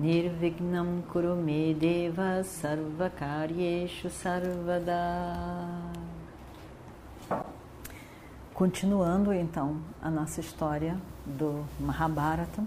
Nirvignam Kurume Deva Sarvakaryeshu Sarvada Continuando então a nossa história do Mahabharata.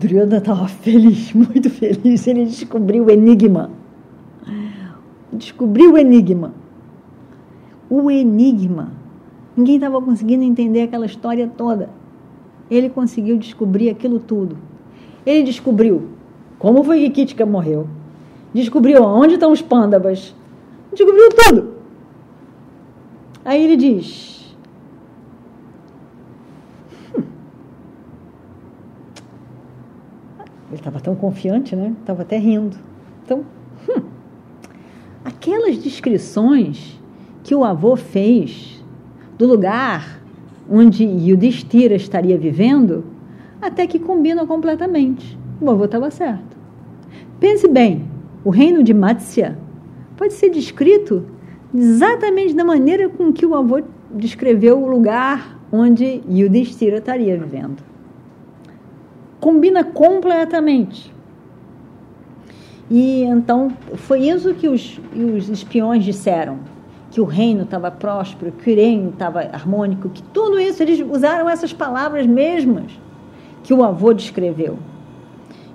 Duryodhana estava feliz, muito feliz. Ele descobriu o enigma. Descobriu o enigma. O enigma. Ninguém estava conseguindo entender aquela história toda. Ele conseguiu descobrir aquilo tudo. Ele descobriu como foi que Kitka morreu. Descobriu onde estão os pândavas. Descobriu tudo. Aí ele diz: hum. Ele estava tão confiante, né? Estava até rindo. Então, hum. aquelas descrições que o avô fez do lugar onde Yudhishthira estaria vivendo, até que combinam completamente. O avô estava certo. Pense bem, o reino de Matsya pode ser descrito exatamente da maneira com que o avô descreveu o lugar onde Yudhishthira estaria vivendo. Combina completamente. E então foi isso que os, os espiões disseram: que o reino estava próspero, que o reino estava harmônico, que tudo isso eles usaram essas palavras mesmas que o avô descreveu.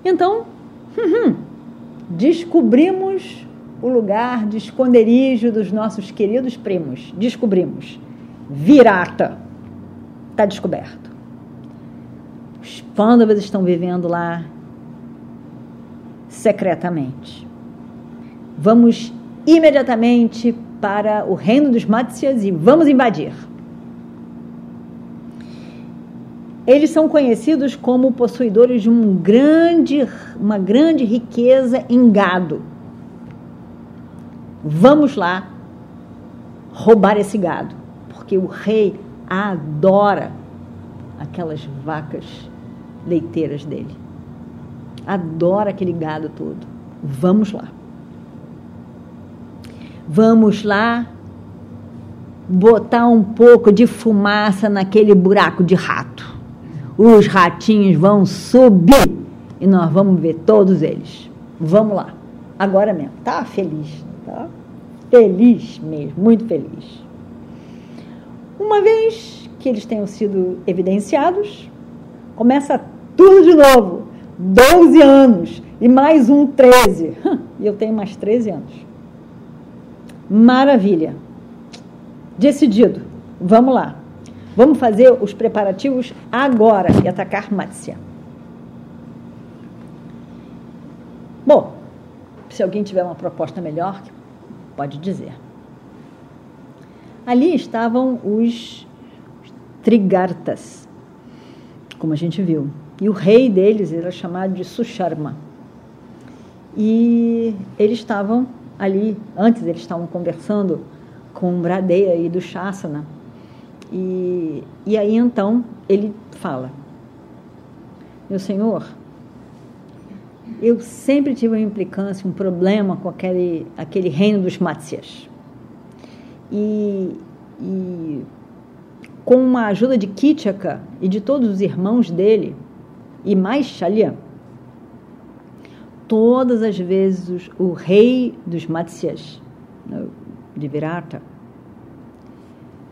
Então, descobrimos o lugar de esconderijo dos nossos queridos primos. Descobrimos. Virata. Está descoberto. Os pândavas estão vivendo lá secretamente. Vamos imediatamente para o reino dos Matsyas e vamos invadir. Eles são conhecidos como possuidores de um grande, uma grande riqueza em gado. Vamos lá roubar esse gado, porque o rei adora aquelas vacas leiteiras dele. Adora aquele gado todo. Vamos lá. Vamos lá botar um pouco de fumaça naquele buraco de rato. Os ratinhos vão subir e nós vamos ver todos eles. Vamos lá. Agora mesmo. Tá feliz. Tá? Feliz mesmo, muito feliz. Uma vez que eles tenham sido evidenciados, começa tudo de novo. 12 anos e mais um 13. E eu tenho mais 13 anos. Maravilha. Decidido. Vamos lá. Vamos fazer os preparativos agora e atacar Matsya. Bom, se alguém tiver uma proposta melhor, pode dizer. Ali estavam os Trigartas, como a gente viu. E o rei deles era chamado de Susharma. E eles estavam ali, antes eles estavam conversando com Bradeia e do Shasana. E, e aí então ele fala: Meu senhor, eu sempre tive uma implicância, um problema com aquele, aquele reino dos Matsyas. E, e com a ajuda de Kitchaka e de todos os irmãos dele, e mais Shalya, todas as vezes o rei dos Matsyas, né, de Virata,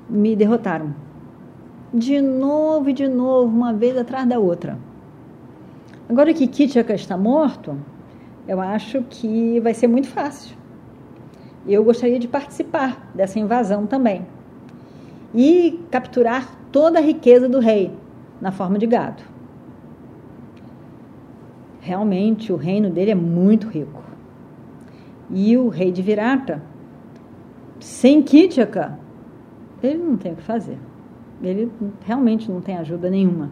me derrotaram. De novo e de novo, uma vez atrás da outra. Agora que Kitchaka está morto, eu acho que vai ser muito fácil. Eu gostaria de participar dessa invasão também e capturar toda a riqueza do rei na forma de gado. Realmente o reino dele é muito rico. E o rei de Virata, sem Kitchaka, ele não tem o que fazer. Ele realmente não tem ajuda nenhuma.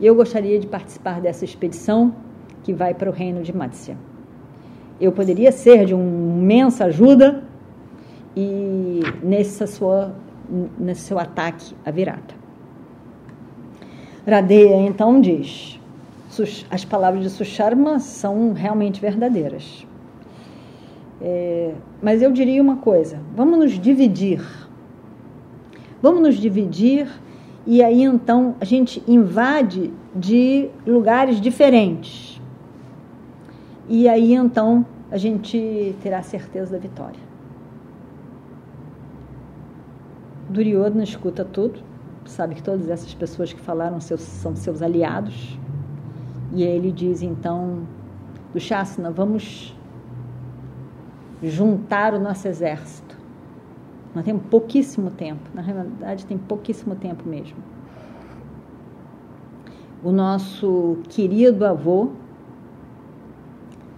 Eu gostaria de participar dessa expedição que vai para o reino de Matsya. Eu poderia ser de uma imensa ajuda e nessa sua, nesse seu ataque a Virata. Radeya então diz: as palavras de Susharma são realmente verdadeiras. É, mas eu diria uma coisa: vamos nos dividir. Vamos nos dividir e aí então a gente invade de lugares diferentes. E aí então a gente terá certeza da vitória. Duryodhana escuta tudo, sabe que todas essas pessoas que falaram seus, são seus aliados. E ele diz então, do vamos juntar o nosso exército. Nós temos pouquíssimo tempo, na realidade tem pouquíssimo tempo mesmo. O nosso querido avô,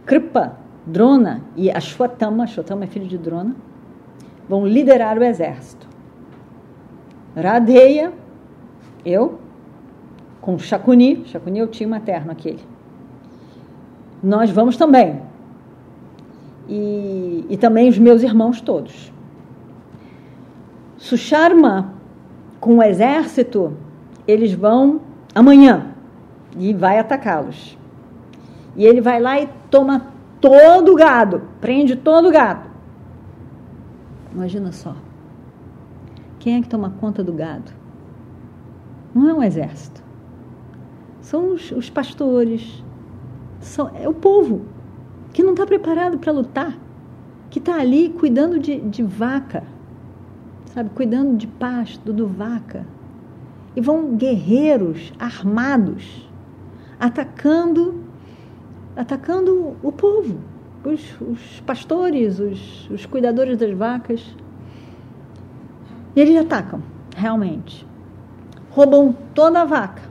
Kripa, Drona e Ashwatthama, Ashwatthama é filho de Drona, vão liderar o exército. Radheya, eu, com Shakuni, Shakuni é o tio materno aquele. Nós vamos também. E, e também os meus irmãos todos. Susharma, com o exército, eles vão amanhã e vai atacá-los. E ele vai lá e toma todo o gado, prende todo o gado. Imagina só. Quem é que toma conta do gado? Não é um exército. São os, os pastores. São, é o povo que não está preparado para lutar, que está ali cuidando de, de vaca, sabe, cuidando de pasto, do vaca. E vão guerreiros armados, atacando, atacando o povo, os, os pastores, os, os cuidadores das vacas. E eles atacam, realmente. Roubam toda a vaca.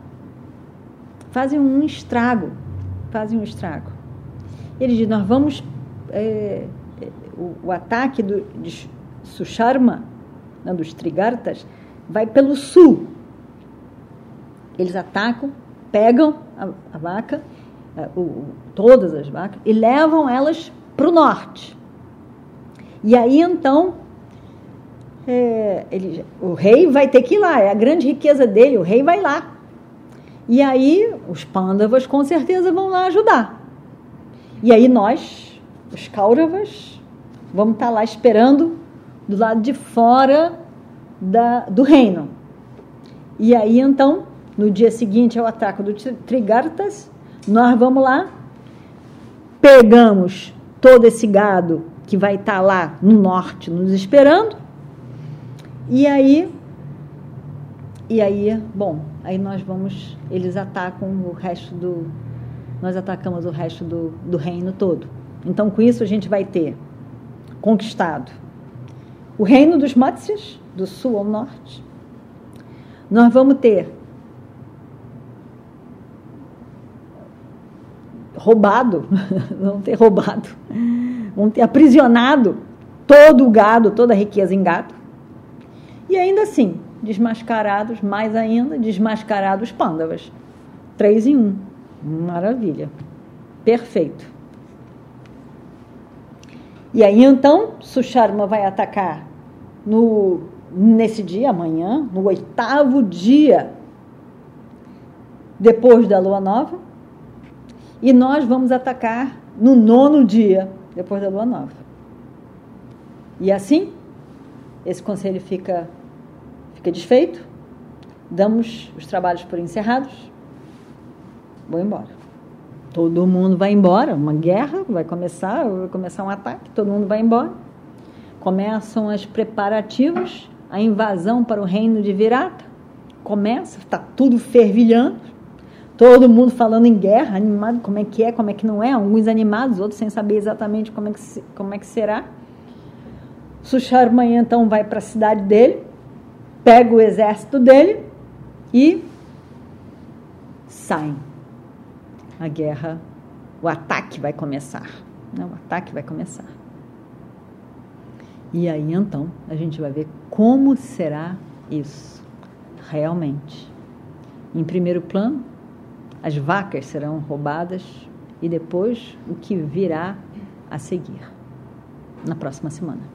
Fazem um estrago. Fazem um estrago. Ele diz: Nós vamos. É, o, o, ataque do, de Susharma, né, dos Trigartas, vai pelo sul. Eles atacam, pegam a, a vaca, a, o, todas as vacas, e levam elas para o norte. E aí então é, ele, o rei vai ter que ir lá, é a grande riqueza dele, o rei vai lá. E aí os pândavas com certeza vão lá ajudar. E aí nós, os Kauravas, vamos estar tá lá esperando do lado de fora da, do reino. E aí então, no dia seguinte ao ataque do Trigartas, nós vamos lá, pegamos todo esse gado que vai estar tá lá no norte nos esperando, e aí, e aí, bom, aí nós vamos, eles atacam o resto do, nós atacamos o resto do, do reino todo. Então, com isso, a gente vai ter conquistado o reino dos Matsyas, do sul ao norte. Nós vamos ter roubado, vamos ter roubado, vamos ter aprisionado todo o gado, toda a riqueza em gado. E ainda assim, desmascarados, mais ainda, desmascarados pândavas. Três em um. Maravilha. Perfeito. E aí então, Susharma vai atacar no, nesse dia, amanhã, no oitavo dia depois da lua nova. E nós vamos atacar no nono dia depois da lua nova. E assim, esse conselho fica, fica desfeito. Damos os trabalhos por encerrados vou embora. Todo mundo vai embora, uma guerra vai começar, vai começar um ataque, todo mundo vai embora. Começam os preparativos, a invasão para o reino de Virata. Começa, está tudo fervilhando, todo mundo falando em guerra, animado, como é que é, como é que não é, alguns animados, outros sem saber exatamente como é que, como é que será. Susharma então vai para a cidade dele, pega o exército dele e saem a guerra, o ataque vai começar. Né? O ataque vai começar. E aí então a gente vai ver como será isso realmente. Em primeiro plano, as vacas serão roubadas e depois o que virá a seguir na próxima semana.